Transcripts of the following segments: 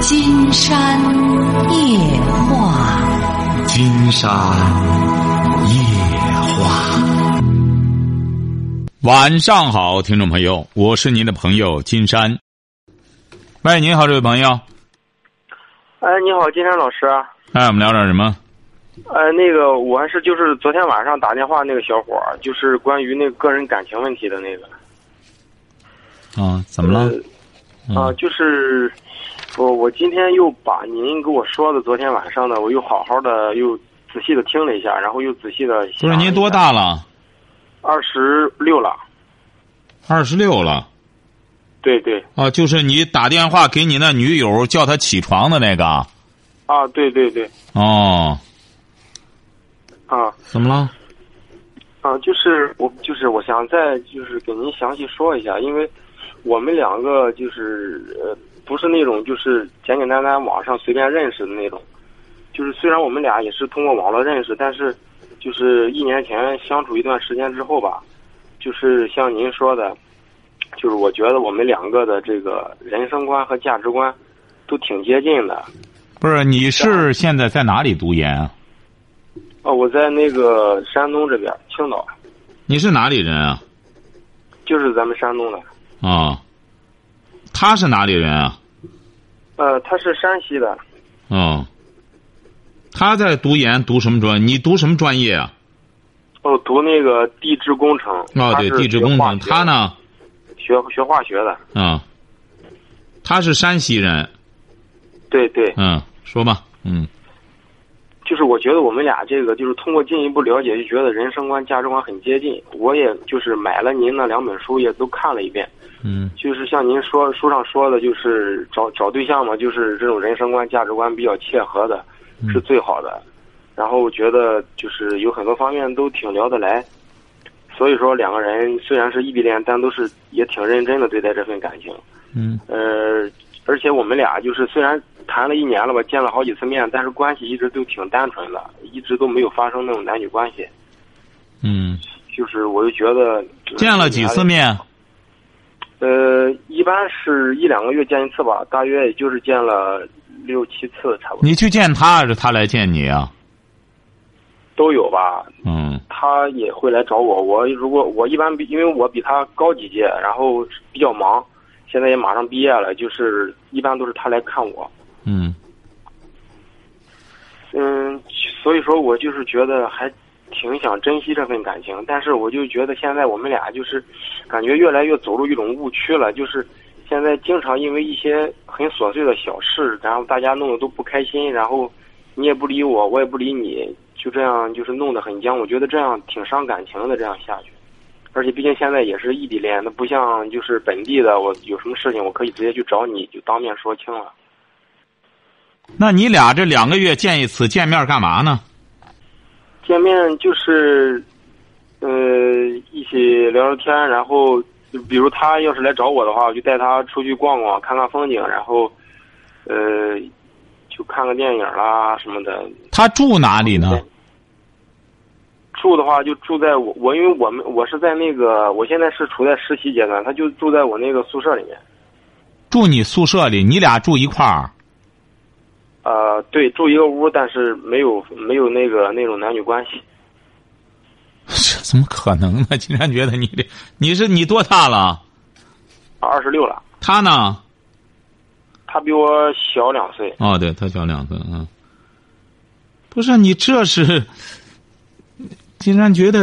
金山夜话，金山夜话。晚上好，听众朋友，我是您的朋友金山。喂，您好，这位朋友。哎，你好，金山老师。哎，我们聊点什么？呃，那个，我还是就是昨天晚上打电话那个小伙儿，就是关于那个个人感情问题的那个。啊，怎么了？啊，就是我我今天又把您给我说的昨天晚上的，我又好好的又仔细的听了一下，然后又仔细的。不是您多大了？二十六了。二十六了。对对。啊，就是你打电话给你那女友叫她起床的那个。啊，对对对。哦。啊。怎么了？啊，就是我，就是我想再就是给您详细说一下，因为。我们两个就是呃，不是那种就是简简单单网上随便认识的那种，就是虽然我们俩也是通过网络认识，但是就是一年前相处一段时间之后吧，就是像您说的，就是我觉得我们两个的这个人生观和价值观都挺接近的。不是，你是现在在哪里读研啊？哦，我在那个山东这边青岛。你是哪里人啊？就是咱们山东的。啊，他是哪里人啊？呃，他是山西的。哦，他在读研，读什么专？你读什么专业啊？哦，读那个地质工程。哦，对，地质工程。他呢？学学化学的。啊，他是山西人。对对。嗯，说吧，嗯。就是我觉得我们俩这个，就是通过进一步了解，就觉得人生观、价值观很接近。我也就是买了您那两本书，也都看了一遍。嗯。就是像您说书上说的，就是找找对象嘛，就是这种人生观、价值观比较切合的，是最好的。然后我觉得就是有很多方面都挺聊得来，所以说两个人虽然是异地恋，但都是也挺认真的对待这份感情。嗯。呃，而且我们俩就是虽然。谈了一年了吧，见了好几次面，但是关系一直都挺单纯的，一直都没有发生那种男女关系。嗯，就是我就觉得见了几次面。呃，一般是一两个月见一次吧，大约也就是见了六七次差不多。你去见他还是他来见你啊？都有吧。嗯。他也会来找我，我如果我一般比，因为我比他高几届，然后比较忙，现在也马上毕业了，就是一般都是他来看我。嗯，嗯，所以说我就是觉得还挺想珍惜这份感情，但是我就觉得现在我们俩就是感觉越来越走入一种误区了，就是现在经常因为一些很琐碎的小事，然后大家弄得都不开心，然后你也不理我，我也不理你，就这样就是弄得很僵。我觉得这样挺伤感情的，这样下去，而且毕竟现在也是异地恋，那不像就是本地的，我有什么事情我可以直接去找你，就当面说清了。那你俩这两个月见一次，见面干嘛呢？见面就是，呃，一起聊聊天，然后，比如他要是来找我的话，我就带他出去逛逛，看看风景，然后，呃，就看个电影啦什么的。他住哪里呢？住的话就住在我我因为我们我是在那个我现在是处在实习阶段，他就住在我那个宿舍里面。住你宿舍里，你俩住一块儿。呃，对，住一个屋，但是没有没有那个那种男女关系。这怎么可能呢？竟然觉得你这你是你多大了？二十六了。他呢？他比我小两岁。哦，对他小两岁，嗯。不是你这是，竟然觉得，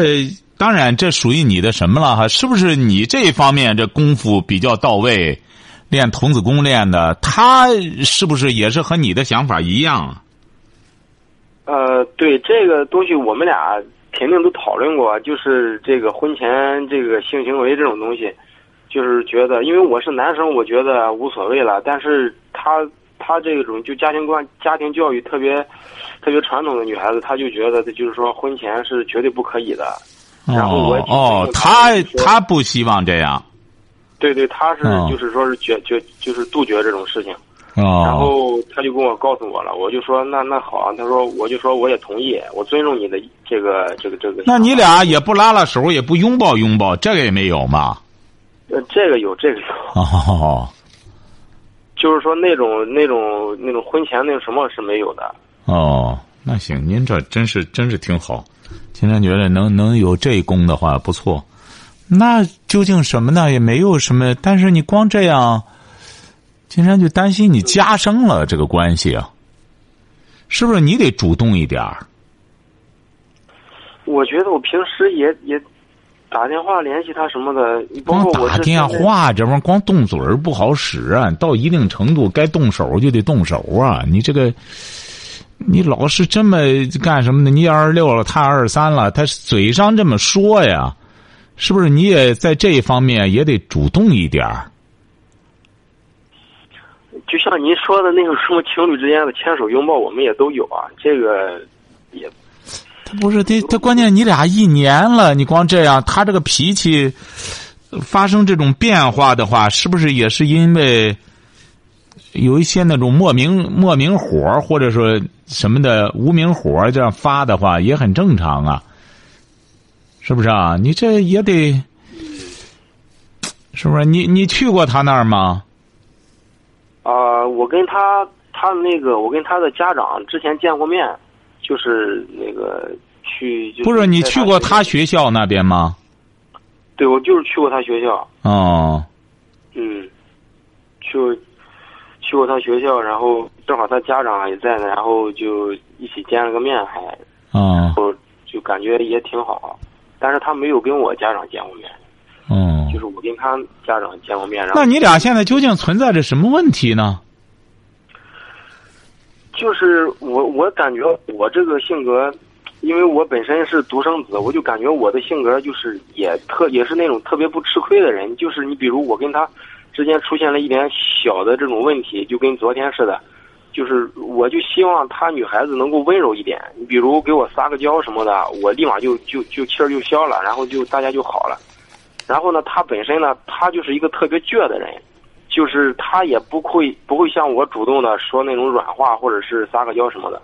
当然这属于你的什么了哈？是不是你这方面这功夫比较到位？练童子功练的，他是不是也是和你的想法一样啊？呃，对这个东西，我们俩肯定都讨论过，就是这个婚前这个性行为这种东西，就是觉得，因为我是男生，我觉得无所谓了。但是他他这种就家庭观、家庭教育特别特别传统的女孩子，她就觉得，就是说婚前是绝对不可以的。然后我哦，他他不希望这样。对对，他是就是说是绝绝就是杜绝这种事情，哦，然后他就跟我告诉我了，我就说那那好啊，他说我就说我也同意，我尊重你的这个这个这个。那你俩也不拉拉手，也不拥抱拥抱，这个也没有嘛？呃，这个有，这个有。哦，就是说那种那种那种婚前那种什么是没有的。哦，那行，您这真是真是挺好。今天觉得能能有这功的话不错。那究竟什么呢？也没有什么，但是你光这样，金山就担心你加深了这个关系啊。是不是你得主动一点儿？我觉得我平时也也打电话联系他什么的，包光打电话这玩意儿光动嘴儿不好使啊，到一定程度该动手就得动手啊！你这个，你老是这么干什么呢？你二十六了，他二十三了，他嘴上这么说呀，是不是你也在这一方面也得主动一点儿？就像您说的那个什么情侣之间的牵手拥抱，我们也都有啊。这个也他不是他他关键你俩一年了，你光这样，他这个脾气发生这种变化的话，是不是也是因为有一些那种莫名莫名火或者说什么的无名火这样发的话，也很正常啊，是不是啊？你这也得，是不是？你你去过他那儿吗？啊、我跟他他那个我跟他的家长之前见过面，就是那个去就不是，你去过他学学校那边吗？对，我就是去过他学校，哦，嗯，去去过他学校，然后正好他家长也在呢，然后就一起见了个面，还哦然，后就感觉也挺好，但是他没有跟我家长见过面，嗯就。是我跟他家长见过面，然后那你俩现在究竟存在着什么问题呢？就是我我感觉我这个性格，因为我本身是独生子，我就感觉我的性格就是也特也是那种特别不吃亏的人。就是你比如我跟他之间出现了一点小的这种问题，就跟昨天似的，就是我就希望他女孩子能够温柔一点。你比如给我撒个娇什么的，我立马就就就气儿就消了，然后就大家就好了。然后呢，他本身呢，他就是一个特别倔的人。就是他也不会不会像我主动的说那种软话，或者是撒个娇什么的，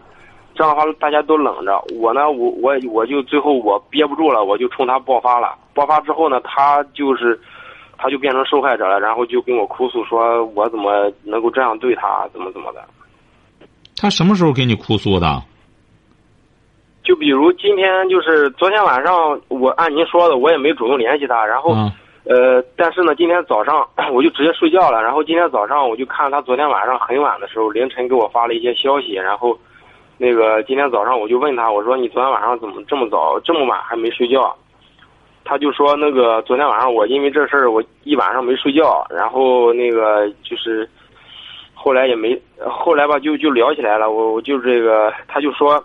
这样的话大家都冷着。我呢，我我我就最后我憋不住了，我就冲他爆发了。爆发之后呢，他就是他就变成受害者了，然后就跟我哭诉说我怎么能够这样对他，怎么怎么的。他什么时候给你哭诉的？就比如今天就是昨天晚上，我按您说的，我也没主动联系他，然后。啊呃，但是呢，今天早上 我就直接睡觉了。然后今天早上我就看他昨天晚上很晚的时候，凌晨给我发了一些消息。然后，那个今天早上我就问他，我说你昨天晚上怎么这么早这么晚还没睡觉？他就说那个昨天晚上我因为这事儿我一晚上没睡觉，然后那个就是后来也没后来吧就就聊起来了。我我就这个他就说，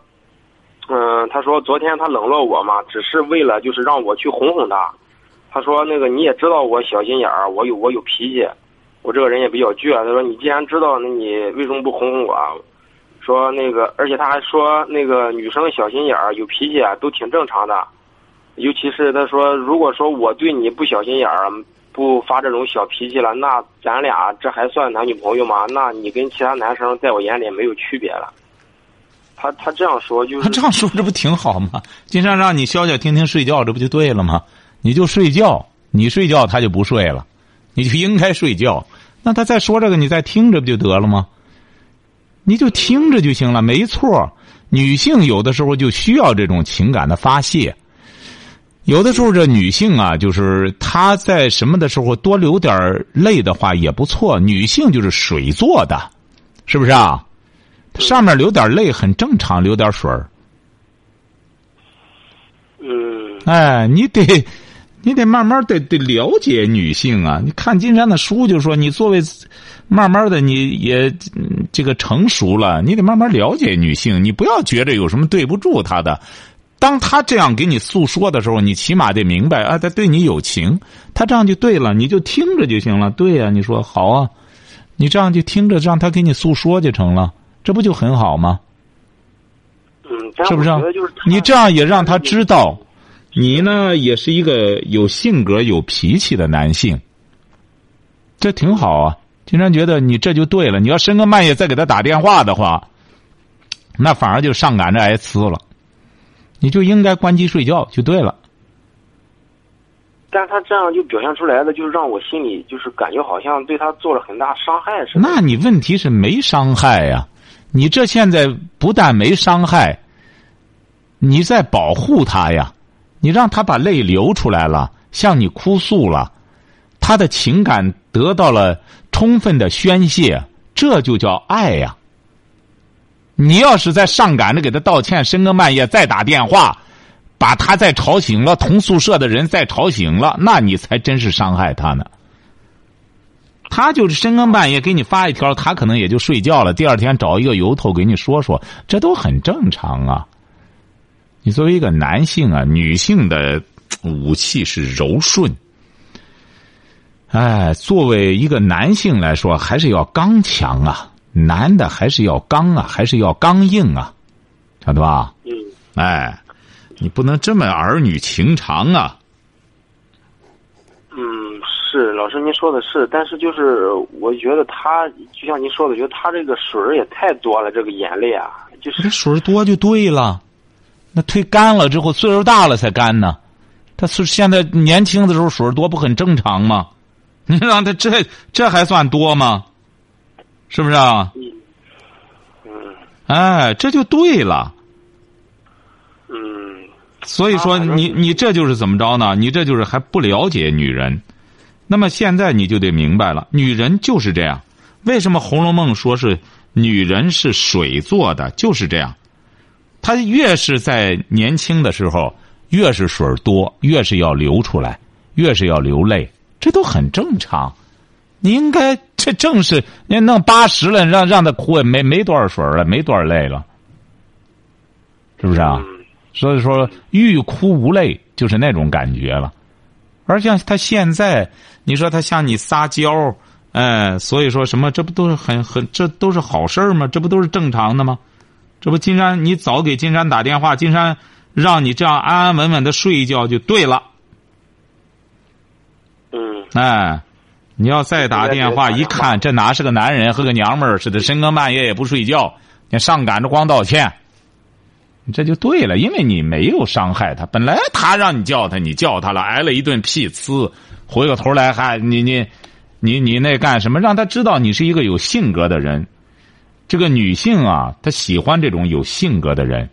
嗯、他说昨天他冷落我嘛，只是为了就是让我去哄哄他。他说：“那个你也知道我小心眼儿，我有我有脾气，我这个人也比较倔。他说你既然知道，那你为什么不哄哄我？说那个，而且他还说那个女生小心眼儿、有脾气啊，都挺正常的。尤其是他说，如果说我对你不小心眼儿，不发这种小脾气了，那咱俩这还算男女朋友吗？那你跟其他男生在我眼里没有区别了。他他这样说就他这样说这不挺好吗？经常让你消消停停睡觉，这不就对了吗？你就睡觉，你睡觉他就不睡了，你就应该睡觉。那他再说这个，你再听着不就得了吗？你就听着就行了，没错。女性有的时候就需要这种情感的发泄。有的时候这女性啊，就是她在什么的时候多流点泪的话也不错。女性就是水做的，是不是啊？上面流点泪很正常，流点水儿。嗯哎，你得，你得慢慢得得了解女性啊！你看金山的书就说，你作为慢慢的你也嗯这个成熟了，你得慢慢了解女性，你不要觉着有什么对不住她的。当他这样给你诉说的时候，你起码得明白啊，他对你有情，他这样就对了，你就听着就行了。对呀、你说好啊，你这样就听着，让他给你诉说就成了，这不就很好吗？嗯，是不是你这样也让他知道，你呢也是一个有性格、有脾气的男性，这挺好啊。经常觉得你这就对了。你要深更半夜再给他打电话的话，那反而就上赶着挨呲了。你就应该关机睡觉就对了。但他这样就表现出来的，就是让我心里就是感觉好像对他做了很大伤害似的。那你问题是没伤害呀？你这现在不但没伤害，你在保护他呀？你让他把泪流出来了，向你哭诉了，他的情感得到了充分的宣泄，这就叫爱呀。你要是在上赶着给他道歉，深更半夜再打电话。把他再吵醒了，同宿舍的人再吵醒了，那你才真是伤害他呢。他就是深更半夜给你发一条，他可能也就睡觉了。第二天找一个由头给你说说，这都很正常啊。你作为一个男性啊，女性的武器是柔顺，哎，作为一个男性来说，还是要刚强啊。男的还是要刚啊，还是要刚硬啊，晓得吧？嗯。哎。你不能这么儿女情长啊！嗯，是老师您说的是，但是就是我觉得他就像您说的，觉得他这个水儿也太多了，这个眼泪啊，就是水多就对了。那推干了之后，岁数大了才干呢。他是现在年轻的时候水多不很正常吗？你让他这这还算多吗？是不是啊？嗯。哎，这就对了。嗯所以说，你你这就是怎么着呢？你这就是还不了解女人。那么现在你就得明白了，女人就是这样。为什么《红楼梦》说是女人是水做的？就是这样。她越是在年轻的时候，越是水多，越是要流出来，越是要流泪，这都很正常。你应该这正是你弄八十了，让让他哭也没没多少水了，没多少泪了，是不是啊？所以说，欲哭无泪就是那种感觉了，而像他现在，你说他向你撒娇，哎，所以说什么，这不都是很很，这都是好事吗？这不都是正常的吗？这不，金山，你早给金山打电话，金山让你这样安安稳稳的睡一觉就对了。嗯。哎，你要再打电话，一看这哪是个男人，和个娘们儿似的，深更半夜也不睡觉，你上赶着光道歉。这就对了，因为你没有伤害他，本来他让你叫他，你叫他了，挨了一顿屁呲，回过头来还你你，你你那干什么？让他知道你是一个有性格的人。这个女性啊，她喜欢这种有性格的人，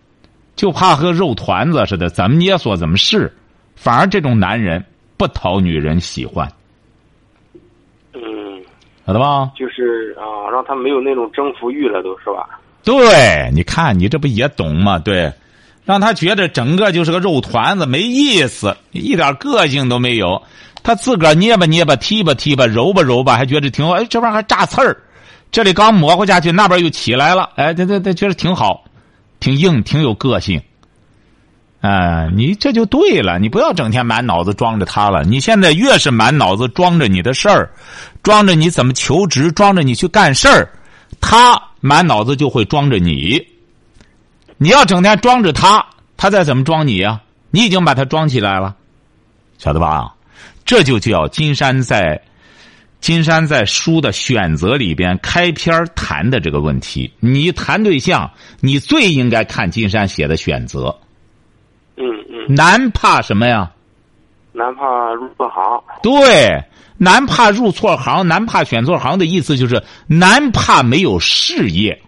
就怕和肉团子似的，怎么捏索怎么是。反而这种男人不讨女人喜欢。嗯，晓得吧？就是啊，让他没有那种征服欲了，都是吧？对，你看你这不也懂吗？对，让他觉得整个就是个肉团子，没意思，一点个性都没有。他自个儿捏吧捏吧，踢吧踢吧，揉吧揉吧，还觉得挺好。哎，这玩意儿还炸刺儿，这里刚磨合下去，那边又起来了。哎，对对对，觉得挺好，挺硬，挺有个性。哎，你这就对了，你不要整天满脑子装着他了。你现在越是满脑子装着你的事儿，装着你怎么求职，装着你去干事儿，他。满脑子就会装着你，你要整天装着他，他再怎么装你呀？你已经把他装起来了，晓得吧？这就叫金山在金山在书的选择里边开篇谈的这个问题。你谈对象，你最应该看金山写的选择。嗯嗯。男怕什么呀？男怕入错行。对。男怕入错行，男怕选错行的意思就是男怕没有事业。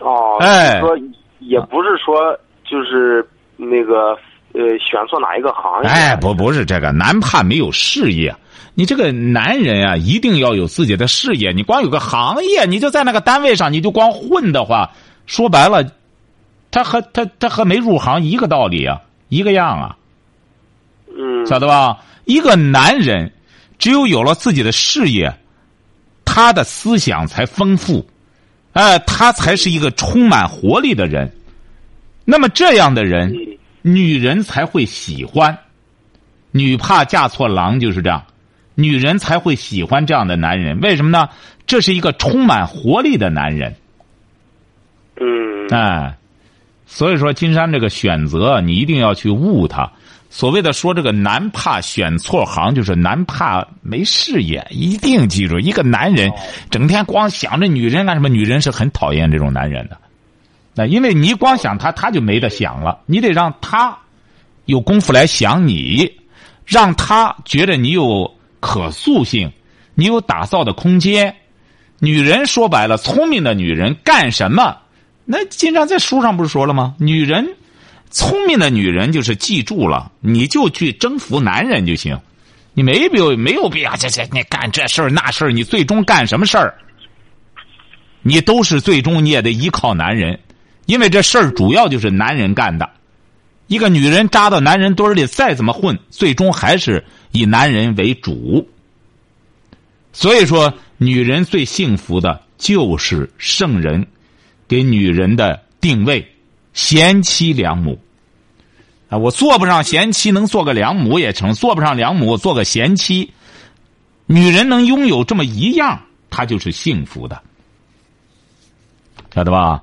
哦，哎，说也不是说就是那个呃选错哪一个行业。哎，不不是这个，男怕没有事业。你这个男人啊，一定要有自己的事业。你光有个行业，你就在那个单位上，你就光混的话，说白了，他和他他和没入行一个道理啊，一个样啊。嗯。晓得吧？一个男人，只有有了自己的事业，他的思想才丰富，哎，他才是一个充满活力的人。那么这样的人，女人才会喜欢。女怕嫁错郎就是这样，女人才会喜欢这样的男人。为什么呢？这是一个充满活力的男人。嗯。哎，所以说金山这个选择，你一定要去悟它。所谓的说这个男怕选错行，就是男怕没事业。一定记住，一个男人整天光想着女人干什么？女人是很讨厌这种男人的。那因为你光想他，他就没得想了。你得让他有功夫来想你，让他觉得你有可塑性，你有打造的空间。女人说白了，聪明的女人干什么？那经常在书上不是说了吗？女人聪明的女人就是记住了，你就去征服男人就行。你没必要没有必要这这你干这事儿那事儿，你最终干什么事儿？你都是最终你也得依靠男人，因为这事儿主要就是男人干的。一个女人扎到男人堆里，再怎么混，最终还是以男人为主。所以说，女人最幸福的就是圣人给女人的定位：贤妻良母。啊，我做不上贤妻，能做个良母也成；做不上良母，做个贤妻。女人能拥有这么一样，她就是幸福的，晓得吧？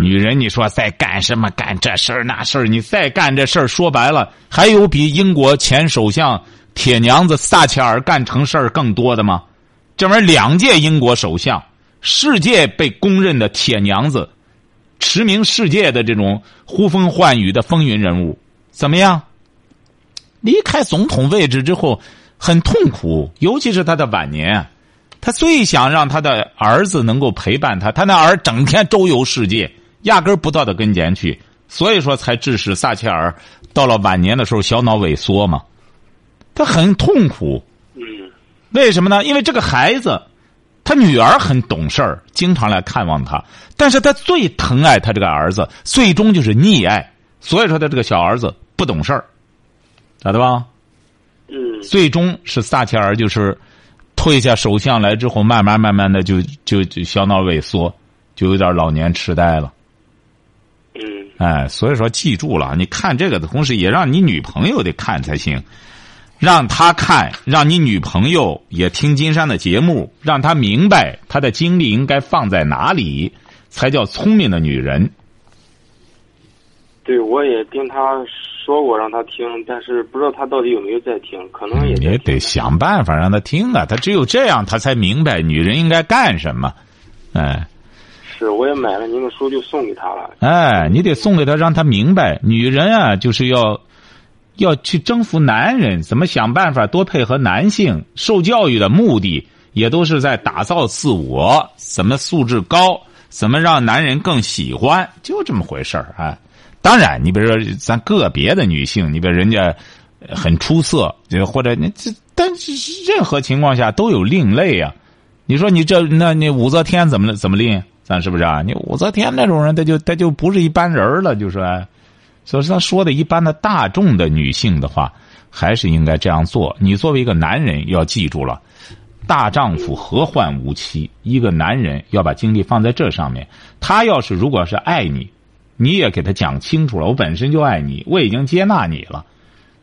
女人，你说在干什么？干这事儿那事儿？你再干这事儿，说白了，还有比英国前首相铁娘子撒切尔干成事儿更多的吗？这玩意儿两届英国首相，世界被公认的铁娘子，驰名世界的这种呼风唤雨的风云人物，怎么样？离开总统位置之后，很痛苦，尤其是他的晚年。他最想让他的儿子能够陪伴他，他那儿整天周游世界，压根儿不到他跟前去，所以说才致使撒切尔到了晚年的时候小脑萎缩嘛。他很痛苦，嗯，为什么呢？因为这个孩子，他女儿很懂事儿，经常来看望他，但是他最疼爱他这个儿子，最终就是溺爱，所以说他这个小儿子不懂事儿，咋的吧？嗯，最终是撒切尔就是。退下首相来之后，慢慢慢慢的就就就小脑萎缩，就有点老年痴呆了。嗯，哎，所以说记住了，你看这个的同时，也让你女朋友得看才行，让他看，让你女朋友也听金山的节目，让她明白她的精力应该放在哪里，才叫聪明的女人。对，我也跟他说过让他听，但是不知道他到底有没有在听，可能也得想办法让他听啊，他只有这样，他才明白女人应该干什么。哎。是，我也买了您的书，就送给他了。哎，你得送给他，让他明白，女人啊，就是要要去征服男人，怎么想办法多配合男性。受教育的目的也都是在打造自我，怎么素质高，怎么让男人更喜欢，就这么回事儿啊。当然，你比如说咱个别的女性，你比如人家很出色，就或者你这，但是任何情况下都有另类啊。你说你这，那你武则天怎么怎么令？咱是不是啊？你武则天那种人，他就他就不是一般人了，就是，所以说他说的一般的大众的女性的话，还是应该这样做。你作为一个男人，要记住了，大丈夫何患无妻？一个男人要把精力放在这上面。他要是如果是爱你，你也给他讲清楚了，我本身就爱你，我已经接纳你了。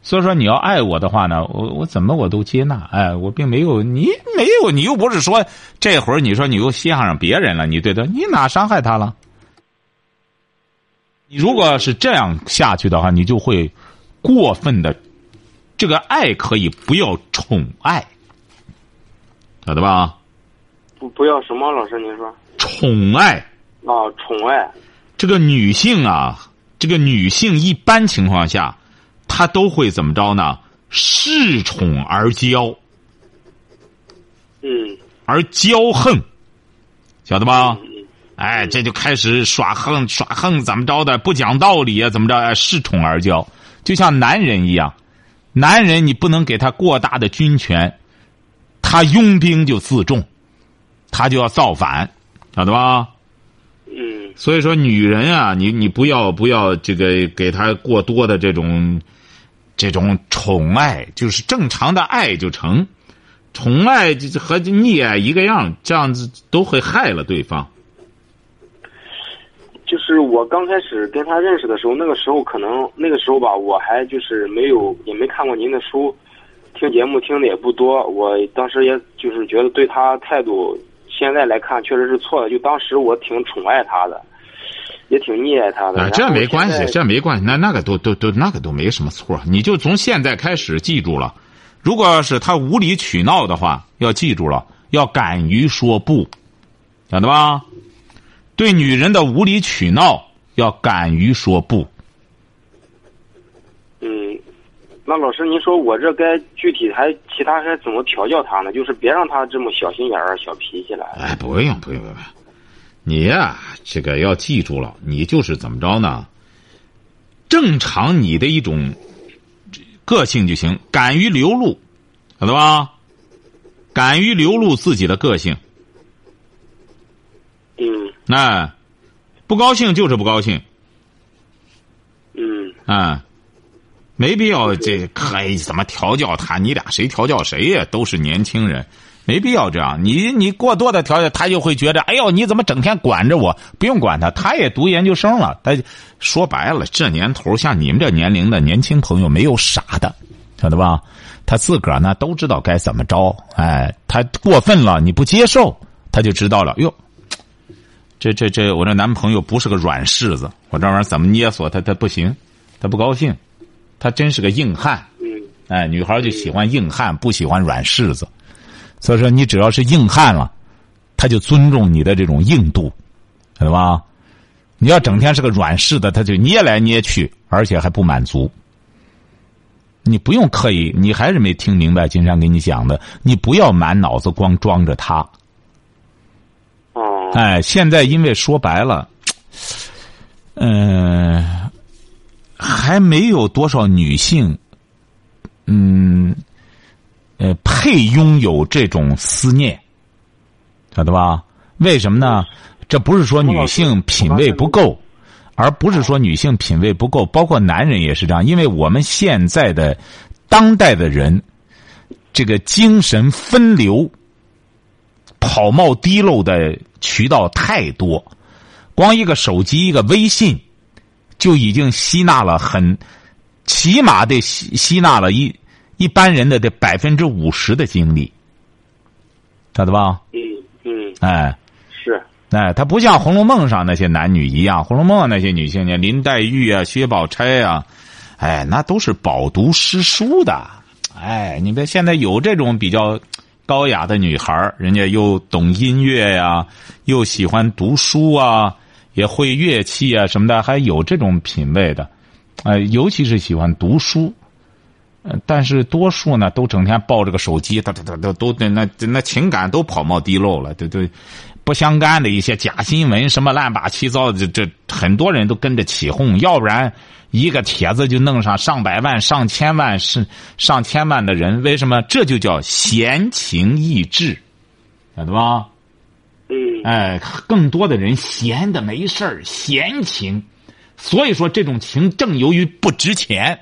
所以说你要爱我的话呢，我我怎么我都接纳，哎，我并没有你没有，你又不是说这会儿你说你又稀罕上别人了，你对他你哪伤害他了？你如果是这样下去的话，你就会过分的，这个爱可以不要宠爱，晓得吧？不不要什么？老师您说？宠爱啊，宠爱。这个女性啊，这个女性一般情况下。她都会怎么着呢？恃宠而骄，嗯，而骄横，晓得吧？哎，这就开始耍横，耍横怎么着的？不讲道理啊，怎么着？恃宠而骄，就像男人一样，男人你不能给他过大的军权，他拥兵就自重，他就要造反，晓得吧？嗯，所以说，女人啊，你你不要不要这个给他过多的这种。这种宠爱就是正常的爱就成，宠爱和溺爱一个样，这样子都会害了对方。就是我刚开始跟他认识的时候，那个时候可能那个时候吧，我还就是没有也没看过您的书，听节目听的也不多。我当时也就是觉得对他态度，现在来看确实是错的。就当时我挺宠爱他的。也挺溺爱他的，这没关系，这没关系，那那个都都都那个都没什么错。你就从现在开始记住了，如果要是他无理取闹的话，要记住了，要敢于说不，晓得吧？对女人的无理取闹，要敢于说不。嗯，那老师，您说我这该具体还其他该怎么调教他呢？就是别让他这么小心眼儿、小脾气了。哎，不用不用不用，你呀、这个要记住了，你就是怎么着呢？正常你的一种个性就行，敢于流露，晓得吧？敢于流露自己的个性，嗯哎，不高兴就是不高兴，嗯啊，没必要这可怎么调教他？你俩谁调教谁呀？都是年轻人，没必要这样。你你过多的调教，他就会觉得，哎呦，你怎么整天管着我？不用管他，他也读研究生了。他说白了，这年头像你们这年龄的年轻朋友，没有傻的，晓得吧？他自个儿呢都知道该怎么着。哎，他过分了，你不接受，他就知道了。哟。这这这，我这男朋友不是个软柿子，我这玩意儿怎么捏索他他不行，他不高兴，他真是个硬汉。嗯哎，女孩就喜欢硬汉，不喜欢软柿子。所以说，你只要是硬汉了，他就尊重你的这种硬度，晓得吧？你要整天是个软柿子，他就捏来捏去，而且还不满足。你不用刻意，你还是没听明白金山给你讲的，你不要满脑子光装着他。哎，现在因为说白了，嗯、还没有多少女性，嗯，呃，配拥有这种思念，晓得吧？为什么呢？这不是说女性品味不够，而不是说女性品味不够，包括男人也是这样。因为我们现在的当代的人，这个精神分流、跑冒滴漏的渠道太多，光一个手机、一个微信，就已经吸纳了很，起码得吸吸纳了一一般人的这百分之五十的精力，晓得吧？嗯嗯哎。是哎，他不像《红楼梦》上那些男女一样，《红楼梦》那些女性呢，林黛玉啊、薛宝钗啊，哎，那都是饱读诗书的。哎，你别现在有这种比较高雅的女孩人家又懂音乐呀、又喜欢读书啊，也会乐器啊什么的，还有这种品味的。呃，尤其是喜欢读书。呃，但是多数呢，都整天抱着个手机，他他他都都那那情感都跑冒滴漏了，对对，不相干的一些假新闻，什么乱八七糟的，这这很多人都跟着起哄，要不然一个帖子就弄上上百万、上千万是上千万的人，为什么？这就叫闲情逸致，晓得吧？嗯哎，更多的人闲的没事儿，闲情，所以说这种情正由于不值钱。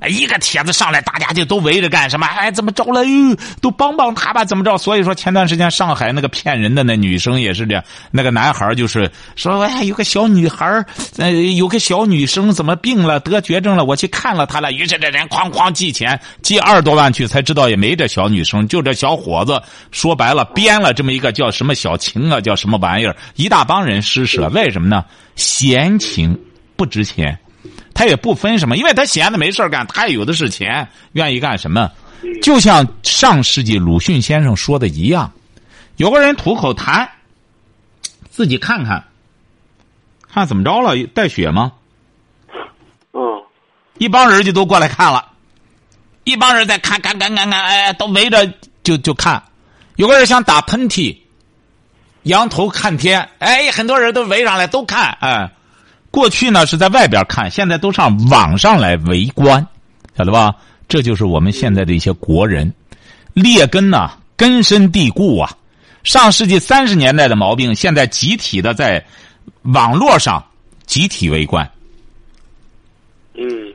哎，一个帖子上来，大家就都围着干什么？哎，怎么着了？哟，都帮帮他吧，怎么着？所以说，前段时间上海那个骗人的那女生也是这样，那个男孩就是说，哎，有个小女孩呃，有个小女生怎么病了，得绝症了，我去看了她了。于是这人哐哐寄钱，寄二十多万去，才知道也没这小女生，就这小伙子。说白了，编了这么一个叫什么小情啊，叫什么玩意儿，一大帮人施舍，为什么呢？闲情不值钱。他也不分什么，因为他闲的没事干，他也有的是钱，愿意干什么？就像上世纪鲁迅先生说的一样，有个人吐口痰，自己看看，看怎么着了，带血吗？嗯一帮人就都过来看了，一帮人在看，看，看，看，看，哎，都围着就就看。有个人想打喷嚏，仰头看天，哎，很多人都围上来都看，哎。过去呢是在外边看，现在都上网上来围观，晓得吧？这就是我们现在的一些国人，劣根呐、根深蒂固啊。上世纪三十年代的毛病，现在集体的在网络上集体围观。嗯，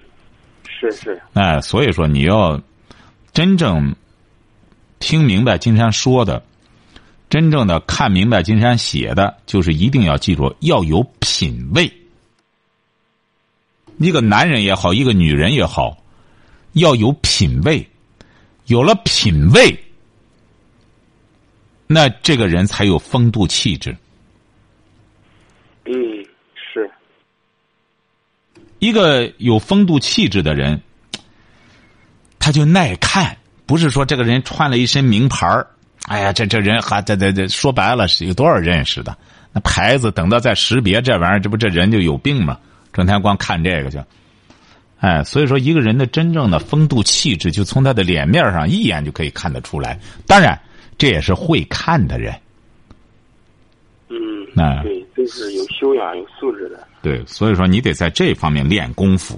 是是，哎，所以说你要真正听明白金山说的，真正的看明白金山写的，就是一定要记住要有品位。一个男人也好，一个女人也好，要有品位，有了品位，那这个人才有风度气质。嗯是，一个有风度气质的人，他就耐看。不是说这个人穿了一身名牌儿，哎呀，这这人还这这这说白了是有多少认识的？那牌子等到再识别这玩意儿，这不这人就有病吗？整天光看这个去，哎，所以说一个人的真正的风度气质，就从他的脸面上一眼就可以看得出来。当然，这也是会看的人。嗯，那对，这是有修养、有素质的。对，所以说你得在这方面练功夫，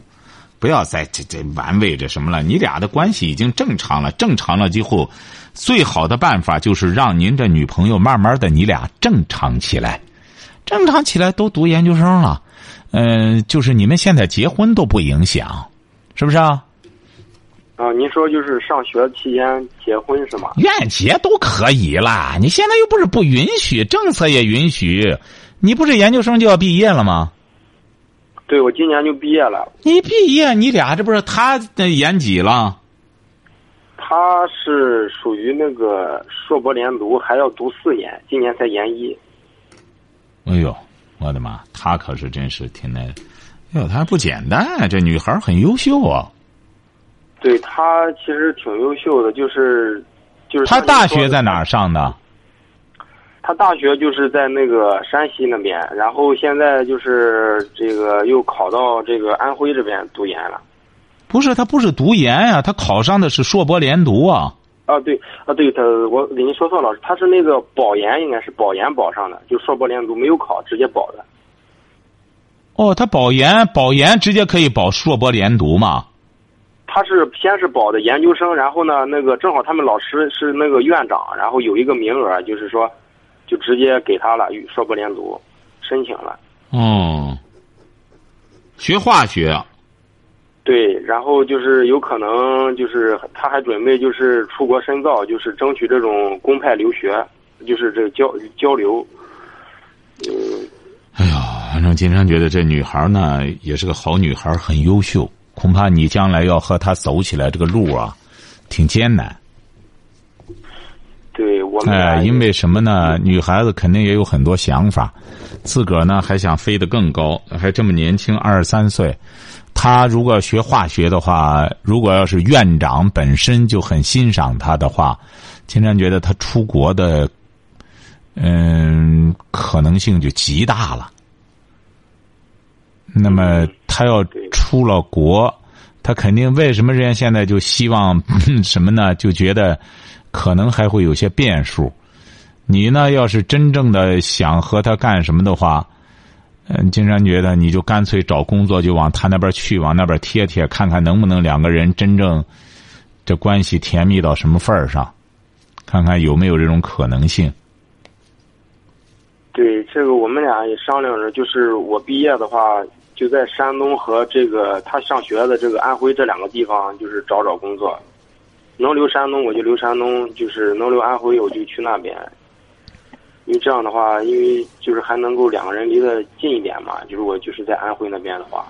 不要再这这玩味着什么了。你俩的关系已经正常了，正常了之后，最好的办法就是让您这女朋友慢慢的你俩正常起来，正常起来都读研究生了，嗯、就是你们现在结婚都不影响，是不是啊？啊，您说就是上学期间结婚是吗？愿结都可以啦，你现在又不是不允许，政策也允许，你不是研究生就要毕业了吗？对，我今年就毕业了。你毕业，你俩这不是他那研几了？他是属于那个硕博连读，还要读四年，今年才研一。哎呦，我的妈！她可是真是挺那，哎呦，她还不简单，这女孩很优秀啊。对他其实挺优秀的，就是就是她大学在？哪儿上的？他大学就是在那个山西那边，然后现在就是这个又考到这个安徽这边读研了。不是，她不是读研呀、她考上的是硕博连读啊。啊，对啊，对他，我给您说错了，他是那个保研，应该是保研保上的，就硕博连读没有考，直接保的。哦，他保研，保研直接可以保硕博连读嘛？他是先是保的研究生，然后呢，那个正好他们老师是那个院长，然后有一个名额，就是说，就直接给他了，硕博连读申请了。哦，学化学。对，然后就是有可能就是他还准备就是出国深造，就是争取这种公派留学，就是这个交交流。嗯，哎呀，反正金山觉得这女孩呢也是个好女孩，很优秀。恐怕你将来要和她走起来这个路啊，挺艰难。对我们哎，因为什么呢？女孩子肯定也有很多想法，自个儿呢还想飞得更高，还这么年轻，二十三岁。她如果要学化学的话，如果要是院长本身就很欣赏他的话，金山觉得他出国的，嗯，可能性就极大了。那么他要出了国，他肯定为什么人家现在就希望什么呢？就觉得可能还会有些变数。你呢，要是真正的想和他干什么的话，嗯，金山觉得你就干脆找工作就往他那边去，往那边贴贴，看看能不能两个人真正这关系甜蜜到什么份儿上，看看有没有这种可能性。对这个我们俩也商量着，就是我毕业的话，就在山东和这个他上学的这个安徽这两个地方，就是找找工作。能留山东我就留山东，就是能留安徽我就去那边。因为这样的话，因为就是还能够两个人离得近一点嘛。就是我就是在安徽那边的话，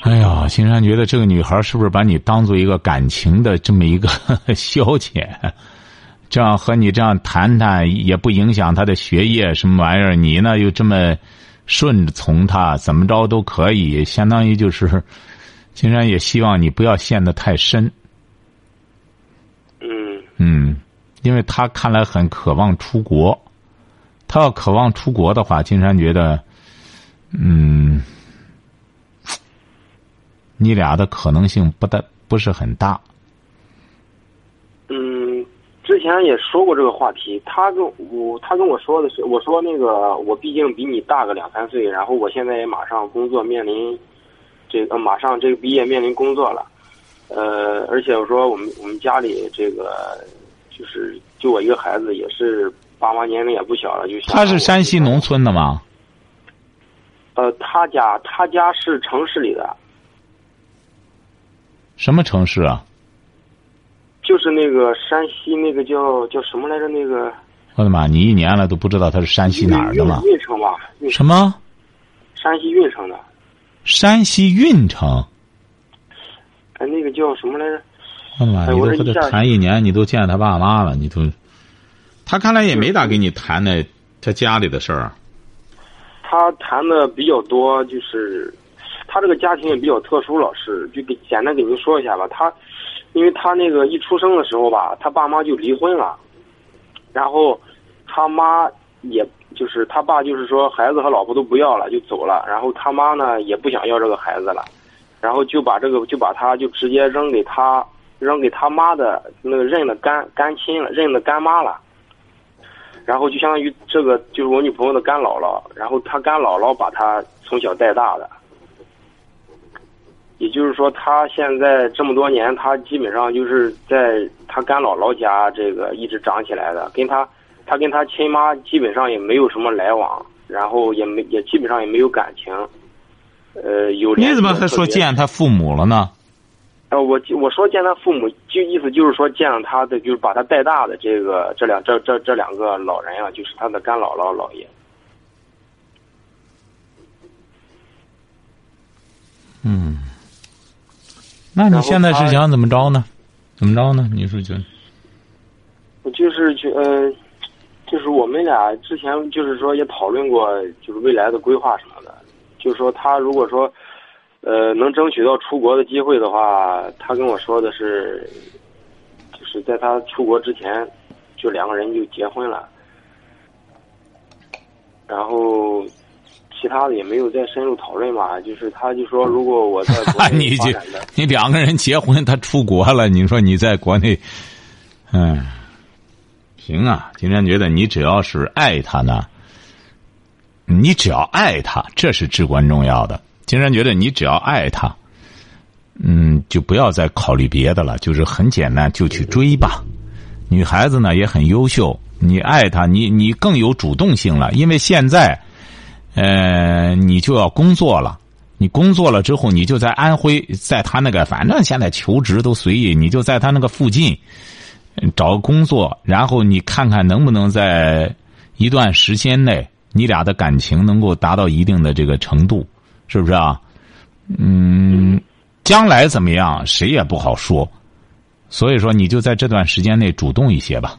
哎呀，金山觉得这个女孩是不是把你当做一个感情的这么一个 消遣？这样和你这样谈谈也不影响她的学业什么玩意儿，你呢又这么顺从她，怎么着都可以，相当于就是，金山也希望你不要陷得太深，嗯，嗯，因为她看来很渴望出国，他要渴望出国的话，金山觉得，嗯，你俩的可能性不大，不是很大。嗯，之前也说过这个话题，他跟我他跟我说的是，我说那个我毕竟比你大个两三岁，然后我现在也马上工作面临这个、马上这个毕业面临工作了，呃，而且我说我们我们家里这个就是就我一个孩子，也是爸妈年龄也不小了，就想他是山西农村的吗？呃，他家他家是城市里的，什么城市啊？就是那个山西那个叫叫什么来着？那个我的妈！你一年了都不知道他是山西哪儿的吗？运运城吧，运什么？山西运城的。山西运城？哎，那个叫什么来着？我的妈！哎你都和他谈一年，你都见他爸妈了，你都，他看来也没咋跟你谈那他家里的事儿。他谈的比较多，就是他这个家庭也比较特殊。老师就给简单给您说一下吧。他，因为他那个一出生的时候吧，他爸妈就离婚了，然后他妈也就是他爸就是说孩子和老婆都不要了就走了，然后他妈呢也不想要这个孩子了，然后就把这个就把他就直接扔给他扔给他妈的那个认的干干亲了，认的干妈了。然后就相当于这个就是我女朋友的干姥姥，然后她干姥姥把她从小带大的。也就是说，她现在这么多年，她基本上就是在她干姥姥家这个一直长起来的，跟她她跟她亲妈基本上也没有什么来往，然后也没也基本上也没有感情。呃，有你怎么还说见他父母了呢？呃，我我说见他父母，就意思就是说见了他的，就是把他带大的这个这两这这这两个老人啊，就是他的干姥姥姥爷。嗯，那你现在是想怎么着呢？怎么着呢？你是觉得？我就是觉，嗯，就是我们俩之前就是说也讨论过，就是未来的规划什么的。就是说，他如果说，呃，能争取到出国的机会的话，他跟我说的是，就是在他出国之前，就两个人就结婚了。然后，其他的也没有再深入讨论吧。就是他就说，如果我在国内 发展的，你两个人结婚，他出国了，你说你在国内，嗯，行啊。今天觉得你只要是爱他呢。你只要爱他，这是至关重要的。金山觉得你只要爱他，嗯，就不要再考虑别的了，就是很简单，就去追吧。女孩子呢也很优秀，你爱她，你你更有主动性了。因为现在，呃，你就要工作了，你工作了之后，你就在安徽，在他那个，反正现在求职都随意，你就在他那个附近找工作，然后你看看能不能在一段时间内。你俩的感情能够达到一定的这个程度，是不是啊？嗯，将来怎么样，谁也不好说。所以说，你就在这段时间内主动一些吧。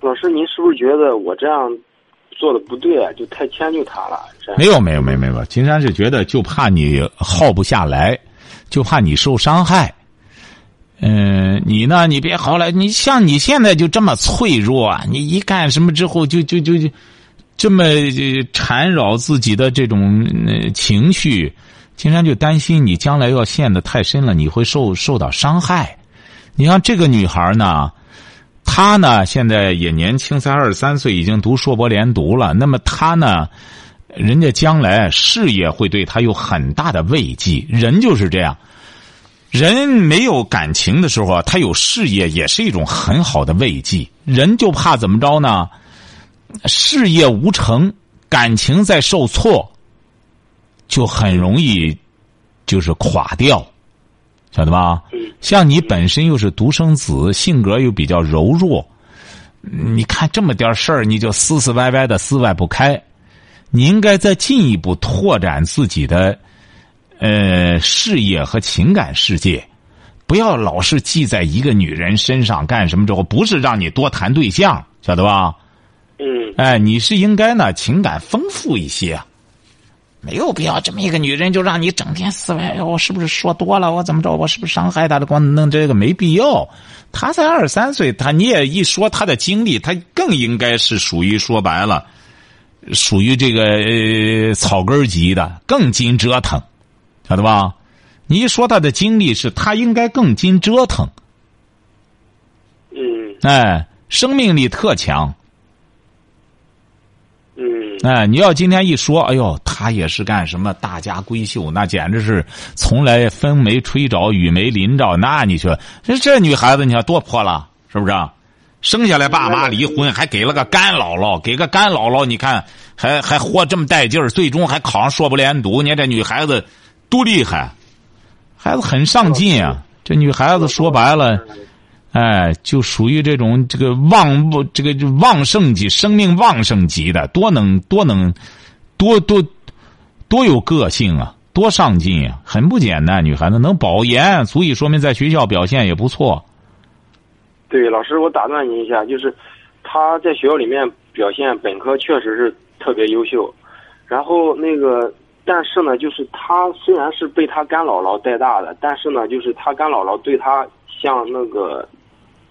老师，您是不是觉得我这样做的不对啊？就太迁就他了？没有，没有，没有，没有。金山是觉得就怕你耗不下来，就怕你受伤害。嗯，你呢？你别好了，你像你现在就这么脆弱，你一干什么之后就就就就这么缠绕自己的这种情绪，金山就担心你将来要陷得太深了，你会受受到伤害。你像这个女孩呢，她呢现在也年轻，才二十三岁，已经读硕博连读了。那么她呢，人家将来事业会对她有很大的慰藉。人就是这样。人没有感情的时候啊，他有事业也是一种很好的慰藉。人就怕怎么着呢？事业无成，感情在受挫，就很容易就是垮掉，晓得吧？像你本身又是独生子，性格又比较柔弱，你看这么点事儿，你就死死歪歪的撕外不开。你应该再进一步拓展自己的。呃，事业和情感世界，不要老是记在一个女人身上干什么之后，不是让你多谈对象，晓得吧？嗯。哎，你是应该呢，情感丰富一些，没有必要这么一个女人就让你整天思维，我是不是说多了？我怎么着？我是不是伤害她的？光弄这个没必要。她才二十三岁，她你也一说她的经历，她更应该是属于说白了，属于这个呃草根级的，更经折腾。晓得吧？你一说她的经历是，她应该更经折腾。嗯。哎，生命力特强。嗯。哎，你要今天一说，哎呦，他也是干什么大家闺秀，那简直是从来风没吹着，雨没淋着。那你说，这这女孩子，你看多泼了，是不是？生下来爸妈离婚，还给了个干姥姥，给个干姥姥，你看还还活这么带劲儿，最终还考上硕博连读。你看这女孩子。多厉害，孩子很上进啊！这女孩子说白了，哎，就属于这种这个旺不这个旺盛级、生命旺盛级的，多能多能，多多多有个性啊，多上进啊，很不简单。女孩子能保研，足以说明在学校表现也不错。对，老师，我打断您一下，就是她在学校里面表现本科确实是特别优秀，然后那个。但是呢，就是他虽然是被他干姥姥带大的，但是呢，就是他干姥姥对他像那个，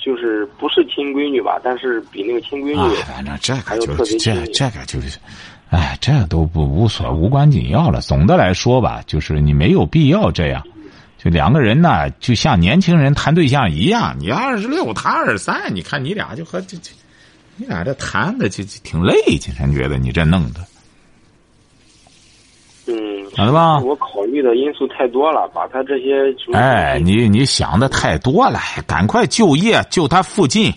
就是不是亲闺女吧，但是比那个亲闺女反正这个就是这这个就是，哎，这都不无所无关紧要了。总的来说吧，就是你没有必要这样。就两个人呢，就像年轻人谈对象一样，你二十六，他二十三，你看你俩就和这这，你俩这谈的就挺累，经常觉得你这弄的。嗯，晓得吧？我考虑的因素太多了，把他这些哎，你你想的太多了，赶快就业，就他附近，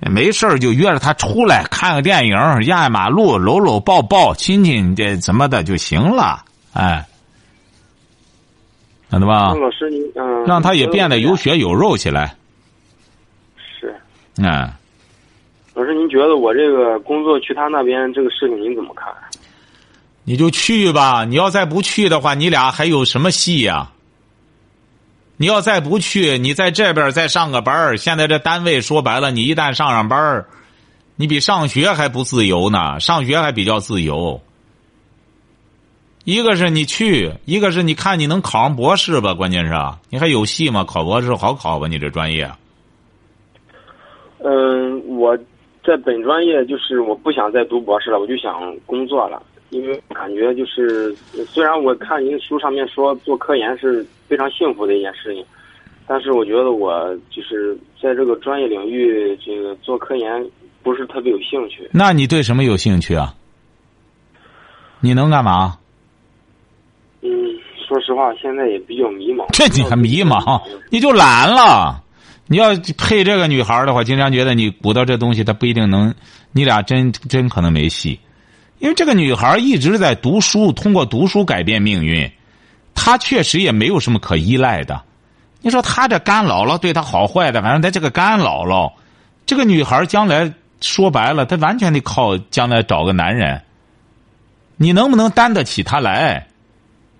没事儿就约着他出来看个电影，压压马路，搂搂抱抱，亲亲这怎么的就行了，哎，晓得吧那？老师您嗯，让他也变得有血有肉起来，是。嗯。老师，您觉得我这个工作去他那边这个事情您怎么看？你就去吧，你要再不去的话，你俩还有什么戏呀、你要再不去，你在这边再上个班儿现在这单位说白了，你一旦上上班儿你比上学还不自由呢，上学还比较自由。一个是你去，一个是你看你能考上博士吧？关键是你还有戏吗？考博士好考吧？你这专业，嗯，我在本专业就是我不想再读博士了，我就想工作了，因为感觉就是虽然我看您书上面说做科研是非常幸福的一件事情，但是我觉得我就是在这个专业领域这个做科研不是特别有兴趣。那你对什么有兴趣啊？你能干嘛？嗯，说实话，现在也比较迷茫。这你还迷茫？你就懒了。你要配这个女孩的话，经常觉得你鼓捣这东西，她不一定能，你俩真真可能没戏。因为这个女孩一直在读书，通过读书改变命运，她确实也没有什么可依赖的。你说她这干姥姥对她好坏的，反正她这个干姥姥，这个女孩将来说白了，她完全得靠将来找个男人。你能不能担得起她来？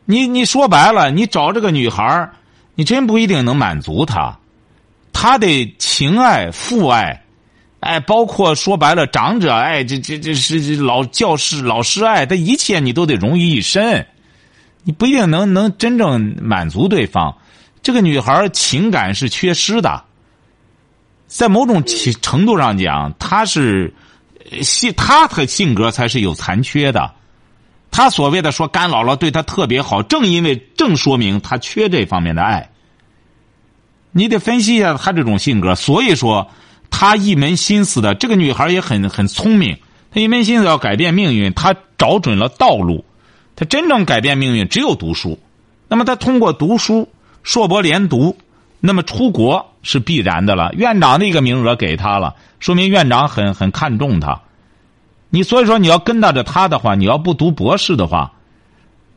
你你说白了，你找这个女孩你真不一定能满足她。她得情爱、父爱，哎，包括说白了长者爱，这这这是这老教师、老师爱，这一切你都得融于一身。你不一定能能真正满足对方。这个女孩情感是缺失的，在某种程度上讲，她是性，她的性格才是有残缺的。她所谓的说干姥姥对她特别好，正因为正说明她缺这方面的爱。你得分析一下她这种性格，所以说她一门心思的，这个女孩也很很聪明，她一门心思要改变命运，她找准了道路，她真正改变命运只有读书。那么她通过读书，硕博连读，那么出国是必然的了。院长的一个名额给她了，说明院长很很看重她。你所以说你要跟到着他的话，你要不读博士的话，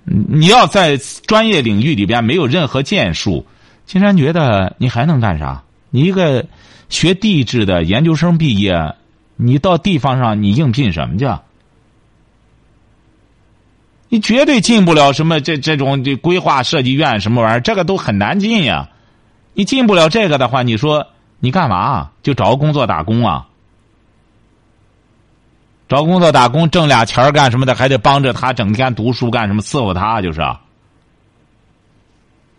你要在专业领域里边没有任何建树，金山觉得你还能干啥？你一个学地质的研究生毕业，你到地方上你应聘什么去？你绝对进不了什么这这种这规划设计院什么玩意儿，这个都很难进呀。你进不了这个的话，你说你干嘛？就找个工作打工啊？找工作打工挣俩钱儿干什么的，还得帮着他整天读书干什么？伺候他就是。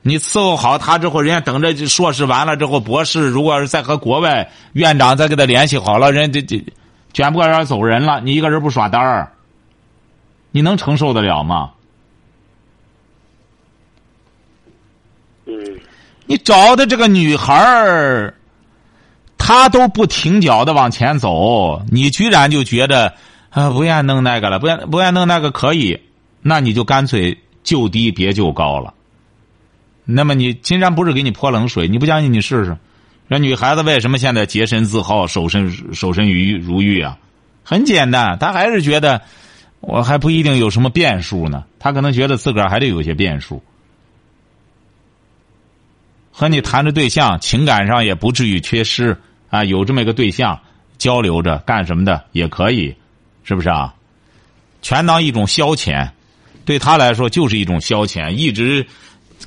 你伺候好他之后，人家等着硕士完了之后，博士如果是再和国外院长再给他联系好了，人这这卷不过来走人了，你一个人不耍单儿，你能承受得了吗？嗯你找的这个女孩儿，她都不停脚的往前走，你居然就觉得啊，不愿弄那个了，不愿不愿弄那个可以，那你就干脆就低别就高了。那么你金山不是给你泼冷水，你不相信你试试。这女孩子为什么现在洁身自好、守身守身如如玉啊？很简单，她还是觉得我还不一定有什么变数呢，她可能觉得自个儿还得有些变数。和你谈着对象，情感上也不至于缺失啊，有这么一个对象交流着干什么的也可以，是不是啊？全当一种消遣，对他来说就是一种消遣。一直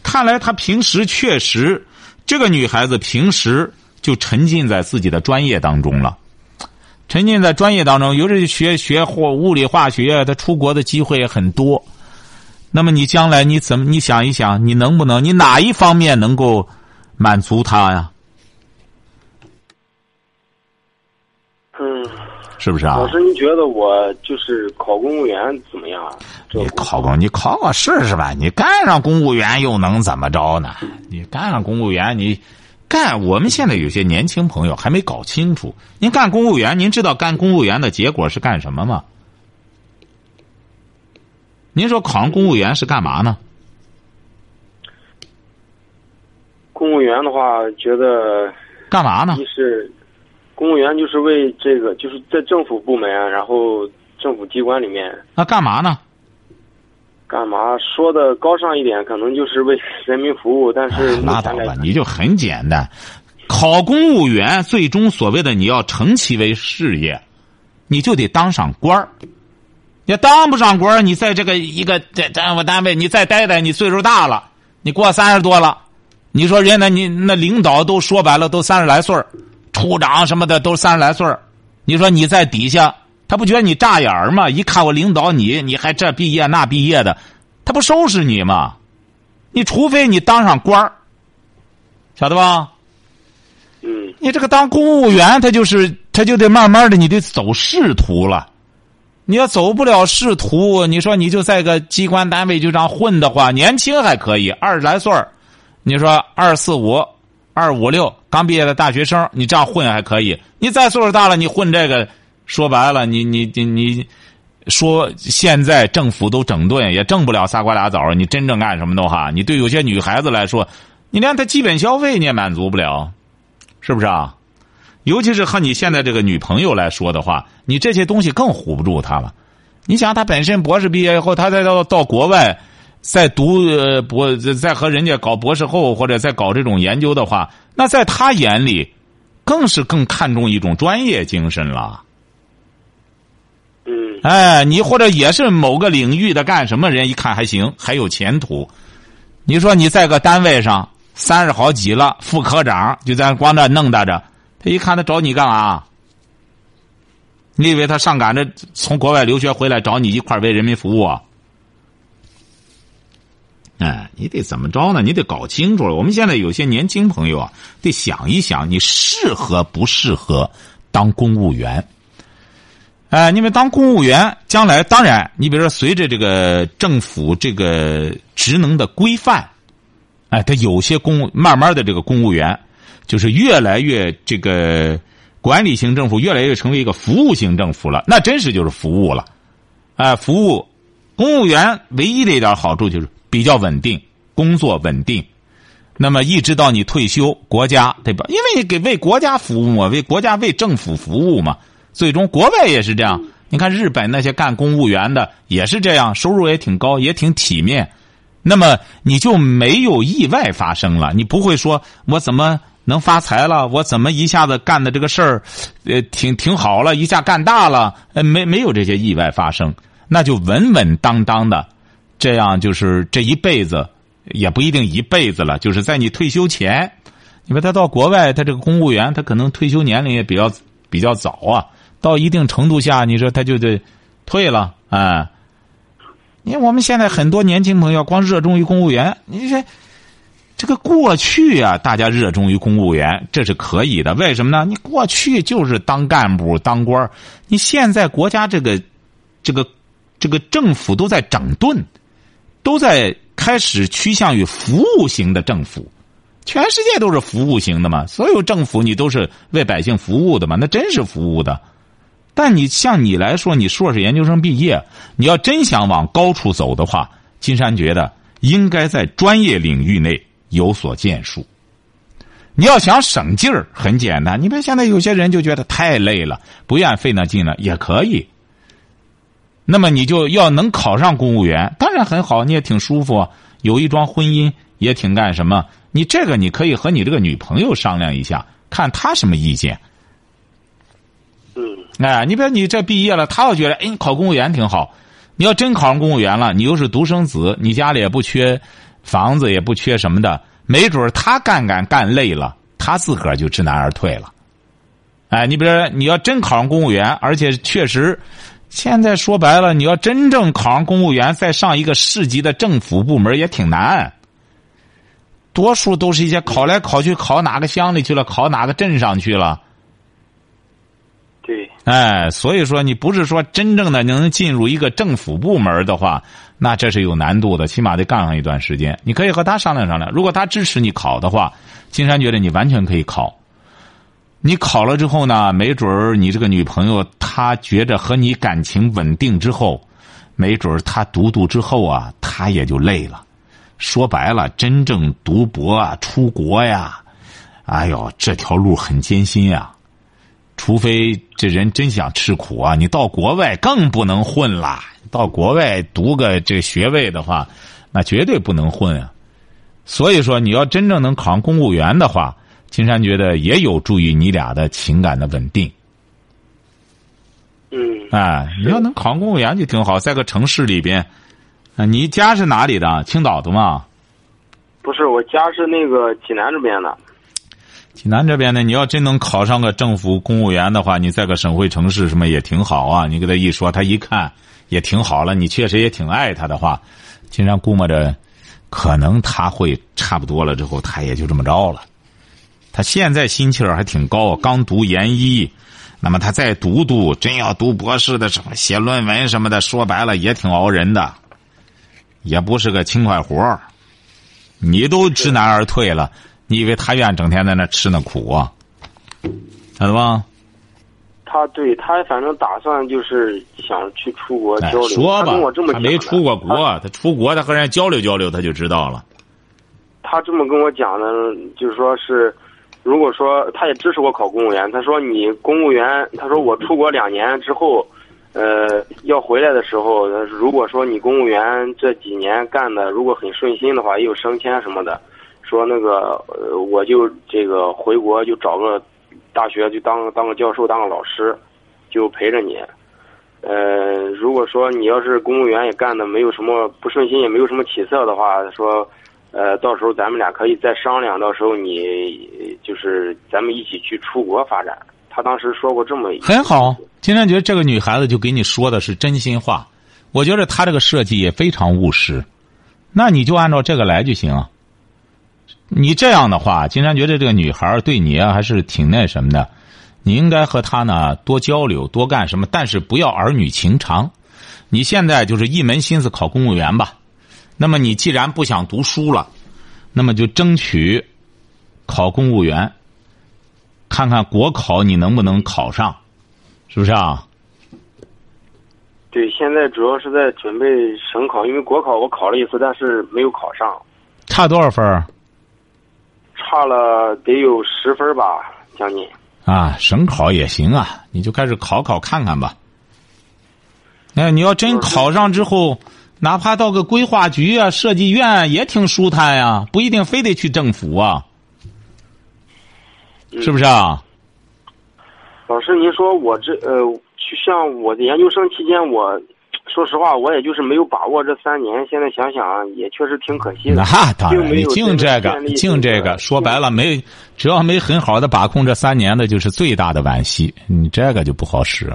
看来，他平时确实，这个女孩子平时就沉浸在自己的专业当中了，沉浸在专业当中，尤其是学学或物理化学，她出国的机会也很多。那么你将来你怎么？你想一想，你能不能？你哪一方面能够满足他呀？嗯，是不是啊？老师，您觉得我就是考公务员怎么样啊？你考公，你考考试试吧。你干上公务员又能怎么着呢？你干上公务员，你干我们现在有些年轻朋友还没搞清楚。您干公务员，您知道干公务员的结果是干什么吗？您说考上公务员是干嘛呢？公务员的话，觉得干嘛呢？一是公务员就是为这个，就是在政府部门，然后政府机关里面那干嘛呢？干嘛？说的高尚一点，可能就是为人民服务。但是目拉倒吧，你就很简单。考公务员，最终所谓的你要成其为事业，你就得当上官儿。你当不上官儿，你在这个一个在单位单位，你再待待，你岁数大了，你过三十多了，你说人家那你那领导都说白了都三十来岁儿处长什么的都三十来岁你说你在底下，他不觉得你扎眼儿吗？一看我领导你，你还这毕业那毕业的，他不收拾你吗？你除非你当上官儿，晓得吧？嗯你这个当公务员，他就是他就得慢慢的，你得走仕途了。你要走不了仕途，你说你就在个机关单位就这样混的话，年轻还可以，二十来岁你说二四五、二五六刚毕业的大学生，你这样混还可以。你再岁数大了，你混这个，说白了，你你你你，说现在政府都整顿，也挣不了仨瓜俩枣你真正干什么的话，你对有些女孩子来说，你连她基本消费你也满足不了。是不是啊？尤其是和你现在这个女朋友来说的话，你这些东西更唬不住她了。你想，她本身博士毕业以后，她再到到国外，再读呃博，在和人家搞博士后或者在搞这种研究的话，那在他眼里，更是更看重一种专业精神了。嗯哎，你或者也是某个领域的干什么人，一看还行，还有前途。你说你在个单位上三十好几了，副科长就在光那弄搭着，他一看他找你干嘛？你以为他上赶着从国外留学回来找你一块儿为人民服务啊？哎，你得怎么着呢？你得搞清楚了。我们现在有些年轻朋友啊，得想一想，你适合不适合当公务员？哎，因为当公务员，将来当然，你比如说，随着这个政府这个职能的规范，哎，他有些公慢慢的这个公务员，就是越来越这个管理型政府越来越成为一个服务型政府了，那真是就是服务了，哎，服务公务员唯一的一点好处就是比较稳定，工作稳定，那么一直到你退休，国家对吧？因为你给为国家服务嘛，为国家为政府服务嘛。最终，国外也是这样。你看，日本那些干公务员的也是这样，收入也挺高，也挺体面。那么你就没有意外发生了，你不会说我怎么能发财了？我怎么一下子干的这个事儿，呃，挺挺好了，一下干大了，呃，没没有这些意外发生，那就稳稳当当的，这样就是这一辈子也不一定一辈子了，就是在你退休前，你说他到国外，他这个公务员，他可能退休年龄也比较比较早啊。到一定程度下，你说他就得退了啊？因为我们现在很多年轻朋友光热衷于公务员，你说这个过去啊，大家热衷于公务员，这是可以的。为什么呢？你过去就是当干部、当官你现在国家这个这个这个政府都在整顿，都在开始趋向于服务型的政府。全世界都是服务型的嘛，所有政府你都是为百姓服务的嘛，那真是服务的。但你像你来说，你硕士研究生毕业，你要真想往高处走的话，金山觉得应该在专业领域内有所建树。你要想省劲儿，很简单，你别现在有些人就觉得太累了，不愿费那劲了，也可以。那么你就要能考上公务员，当然很好，你也挺舒服，有一桩婚姻也挺干什么。你这个你可以和你这个女朋友商量一下，看她什么意见。嗯哎，你比如你这毕业了，她要觉得，哎，你考公务员挺好。你要真考上公务员了，你又是独生子，你家里也不缺房子，也不缺什么的，没准她干干干累了，她自个儿就知难而退了。哎，你比如说你要真考上公务员，而且确实，现在说白了，你要真正考上公务员，再上一个市级的政府部门也挺难。多数都是一些考来考去，考哪个乡里去了，考哪个镇上去了。对，哎，所以说你不是说真正的能进入一个政府部门的话，那这是有难度的，起码得干上一段时间。你可以和他商量商量，如果他支持你考的话，金山觉得你完全可以考。你考了之后呢，没准儿你这个女朋友她觉着和你感情稳定之后，没准儿她读读之后啊，她也就累了。说白了，真正读博啊、出国呀，哎呦，这条路很艰辛呀。除非这人真想吃苦啊，你到国外更不能混啦。到国外读个这学位的话，那绝对不能混啊。所以说，你要真正能考上公务员的话，金山觉得也有助于你俩的情感的稳定。嗯，哎，你要能考上公务员就挺好，在个城市里边。啊，你家是哪里的？青岛的吗？不是，我家是那个济南这边的。济南这边的，你要真能考上个政府公务员的话，你在个省会城市什么也挺好啊。你给他一说，他一看也挺好了。你确实也挺爱他的话，金山估摸着，可能他会差不多了之后，他也就这么着了。他现在心气儿还挺高，刚读研一，那么他再读读，真要读博士的什么写论文什么的，说白了也挺熬人的，也不是个轻快活儿。你都知难而退了。你以为他愿整天在那吃那苦啊？晓得吧？他对他反正打算就是想去出国交流。说吧，他没出过国，他出国他和人家交流交流，他就知道了。他这么跟我讲的，就是说是，如果说他也支持我考公务员，他说你公务员，他说我出国两年之后，呃，要回来的时候，如果说你公务员这几年干的如果很顺心的话，也有升迁什么的。说那个，呃，我就这个回国就找个大学就当当个教授当个老师，就陪着你。呃，如果说你要是公务员也干的没有什么不顺心，也没有什么起色的话，说，呃，到时候咱们俩可以再商量，到时候你就是咱们一起去出国发展。他当时说过这么很好，金山觉得这个女孩子就给你说的是真心话。我觉得她这个设计也非常务实，那你就按照这个来就行。你这样的话，金山觉得这个女孩对你啊还是挺那什么的，你应该和她呢多交流，多干什么，但是不要儿女情长。你现在就是一门心思考公务员吧。那么你既然不想读书了，那么就争取考公务员，看看国考你能不能考上，是不是啊？对，现在主要是在准备省考，因为国考我考了一次，但是没有考上。差多少分？差了得有十分吧，将近。啊，省考也行啊，你就开始考考看看吧。哎，你要真考上之后，哪怕到个规划局啊、设计院也挺舒坦呀，不一定非得去政府啊，是不是啊？老师，您说我这呃，像我的研究生期间我。说实话，我也就是没有把握这三年。现在想想，也确实挺可惜的。那当然，你净这个，净这个，说白了，没只要没很好的把控这三年的，就是最大的惋惜。你这个就不好使。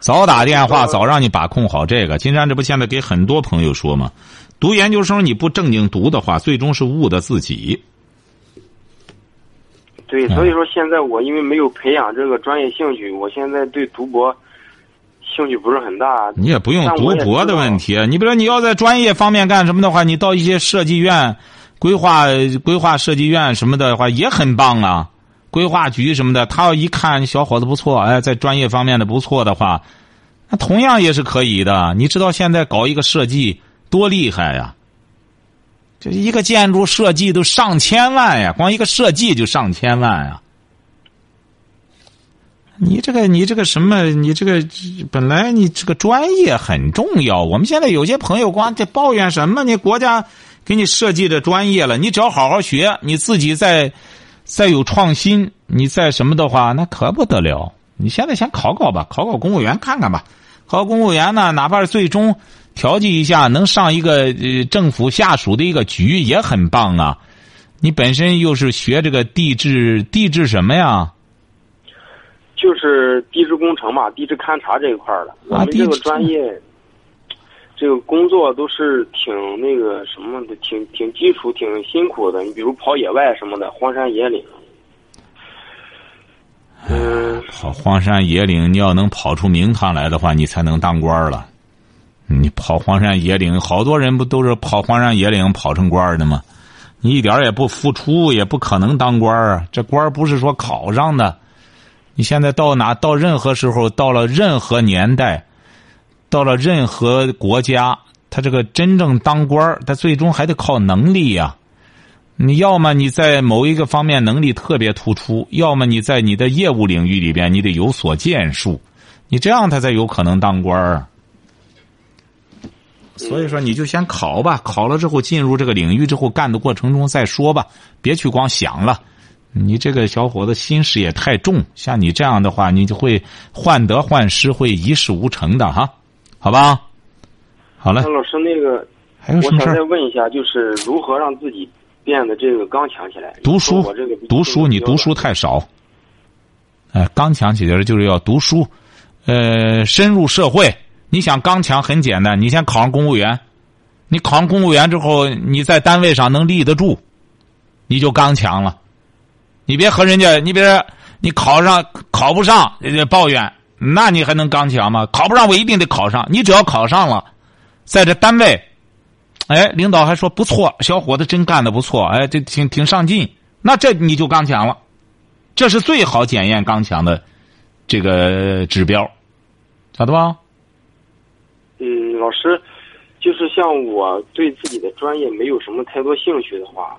早打电话，早让你把控好这个。金山这不现在给很多朋友说吗？读研究生你不正经读的话，最终是误的自己。对，所以说现在我因为没有培养这个专业兴趣，我现在对读博。兴趣不是很大，你也不用读博的问题。你比如说，你要在专业方面干什么的话，你到一些设计院、规划、规划设计院什么的话也很棒啊。规划局什么的，他要一看小伙子不错，哎，在专业方面的不错的话，那同样也是可以的。你知道现在搞一个设计多厉害呀？这一个建筑设计都上千万呀，光一个设计就上千万呀。你这个，你这个什么？你这个本来你这个专业很重要。我们现在有些朋友光在抱怨什么？你国家给你设计的专业了，你只要好好学，你自己在再有创新，你再什么的话，那可不得了。你现在先考考吧，考考公务员看看吧。考公务员呢，哪怕是最终调剂一下，能上一个呃政府下属的一个局也很棒啊。你本身又是学这个地质，地质什么呀？就是地质工程嘛，地质勘察这一块的。我们这个专业，这个工作都是挺那个什么的，挺挺基础、挺辛苦的。你比如跑野外什么的，荒山野岭。嗯，跑荒山野岭，你要能跑出名堂来的话，你才能当官了。你跑荒山野岭，好多人不都是跑荒山野岭跑成官的吗？你一点也不付出，也不可能当官啊！这官不是说考上的。你现在到哪，到任何时候，到了任何年代，到了任何国家，他这个真正当官他最终还得靠能力呀。你要么你在某一个方面能力特别突出，要么你在你的业务领域里边你得有所建树，你这样他才有可能当官儿。所以说，你就先考吧，考了之后进入这个领域之后，干的过程中再说吧，别去光想了。你这个小伙子心事也太重，像你这样的话，你就会患得患失，会一事无成的哈，好吧？好嘞那，老师，那个还有什么事我想再？问一下，就是如何让自己变得这个刚强起来？读书读书，你读书太少。哎，刚强起来就是要读书，呃，深入社会。你想刚强很简单，你先考上公务员，你考上公务员之后，你在单位上能立得住，你就刚强了。你别和人家，你别你考上考不上，抱怨，那你还能刚强吗？考不上我一定得考上，你只要考上了，在这单位，哎，领导还说不错，小伙子真干的不错，哎，这挺挺上进，那这你就刚强了，这是最好检验刚强的这个指标，晓得吧？嗯，老师，就是像我对自己的专业没有什么太多兴趣的话，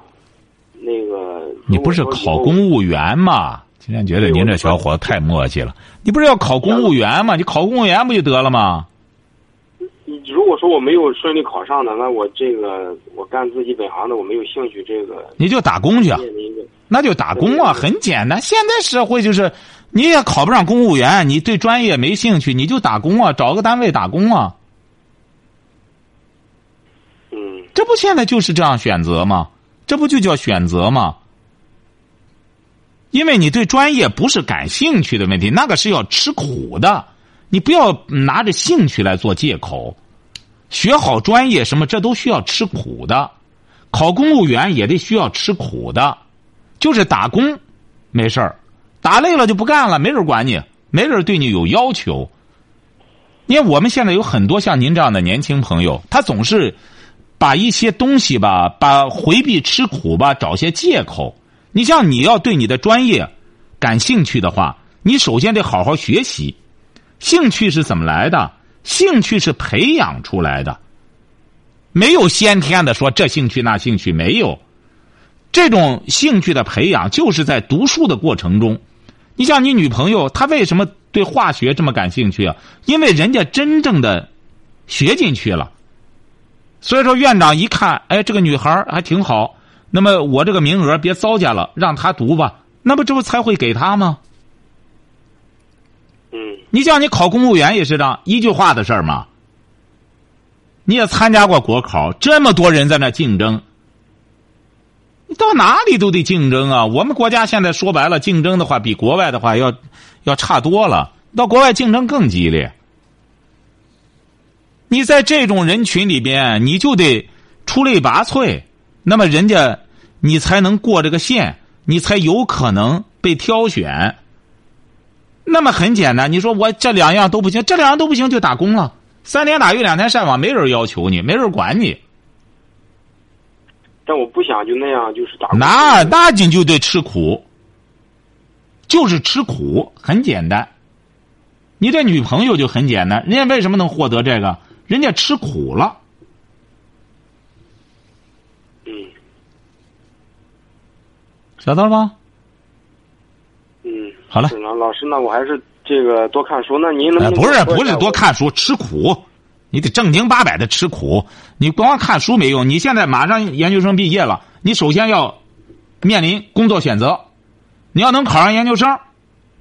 那个你不是考公务员吗？今天觉得您这小伙子太磨叽了。你不是要考公务员吗？你考公务员不就得了吗？如果说我没有顺利考上的，那我这个我干自己本行的，我没有兴趣，这个你就打工去啊，那就打工啊，很简单。现在社会就是，你也考不上公务员，你对专业没兴趣，你就打工啊，找个单位打工啊。嗯这不现在就是这样选择吗？这不就叫选择吗？因为你对专业不是感兴趣的问题，那个是要吃苦的。你不要拿着兴趣来做借口。学好专业什么，这都需要吃苦的。考公务员也得需要吃苦的，就是打工，没事儿，打累了就不干了，没人管你，没人对你有要求。你看我们现在有很多像您这样的年轻朋友，他总是把一些东西吧，把回避吃苦吧，找些借口。你像你要对你的专业感兴趣的话，你首先得好好学习。兴趣是怎么来的？兴趣是培养出来的，没有先天的说这兴趣那兴趣没有。这种兴趣的培养，就是在读书的过程中。你像你女朋友，她为什么对化学这么感兴趣啊？因为人家真正的学进去了。所以说，院长一看，哎，这个女孩还挺好，那么我这个名额别糟践了，让他读吧，那不这不才会给他吗？嗯你像你考公务员也是这样一句话的事儿嘛。你也参加过国考，这么多人在那竞争，你到哪里都得竞争啊！我们国家现在说白了，竞争的话比国外的话要要差多了，到国外竞争更激烈。你在这种人群里边，你就得出类拔萃，那么人家你才能过这个线，你才有可能被挑选。那么很简单，你说我这两样都不行，这两样都不行就打工了，三天打鱼两天晒网，没人要求你，没人管你。但我不想就那样，就是打工那那你就得吃苦，就是吃苦，很简单。你这女朋友就很简单，人家为什么能获得这个？人家吃苦了。嗯晓得了吗？嗯，好了老师，那我还是这个多看书。那您能不是不是多看书，吃苦，你得正经八百的吃苦。你光看书没用，你现在马上研究生毕业了，你首先要面临工作选择。你要能考上研究生，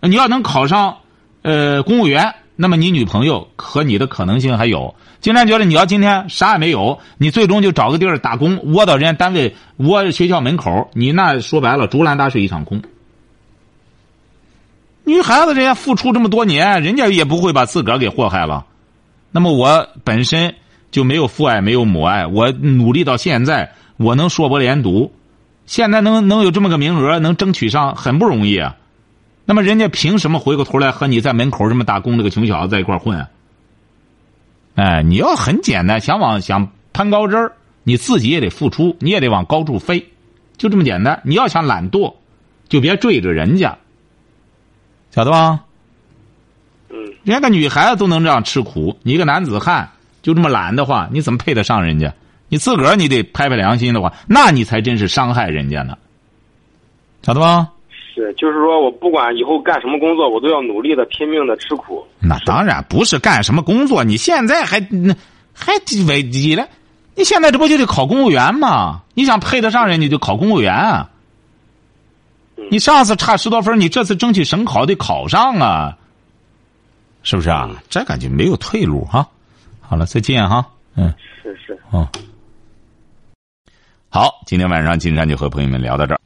你要能考上呃公务员，那么你女朋友和你的可能性还有。经常觉得你要今天啥也没有，你最终就找个地儿打工，窝到人家单位，窝学校门口，你那说白了竹篮打水一场空。女孩子人家付出这么多年，人家也不会把自个儿给祸害了。那么我本身就没有父爱，没有母爱，我努力到现在，我能硕博连读，现在能能有这么个名额，能争取上，很不容易啊。那么人家凭什么回过头来和你在门口这么打工这个穷小子在一块混？啊哎，你要很简单，想往想攀高枝儿，你自己也得付出，你也得往高处飞，就这么简单。你要想懒惰，就别追着人家，晓得吧？嗯，人家个女孩子都能这样吃苦，你一个男子汉就这么懒的话，你怎么配得上人家？你自个儿你得拍拍良心的话，那你才真是伤害人家呢，晓得吧？是，就是说我不管以后干什么工作，我都要努力的、拼命的吃苦。那当然不是干什么工作，你现在还那还为你了？你现在这不就得考公务员吗？你想配得上人，你就考公务员啊。你上次差十多分，你这次争取省考得考上啊，是不是啊？这感觉没有退路哈。好了，再见哈。嗯，是是。哦，好，今天晚上金山就和朋友们聊到这儿。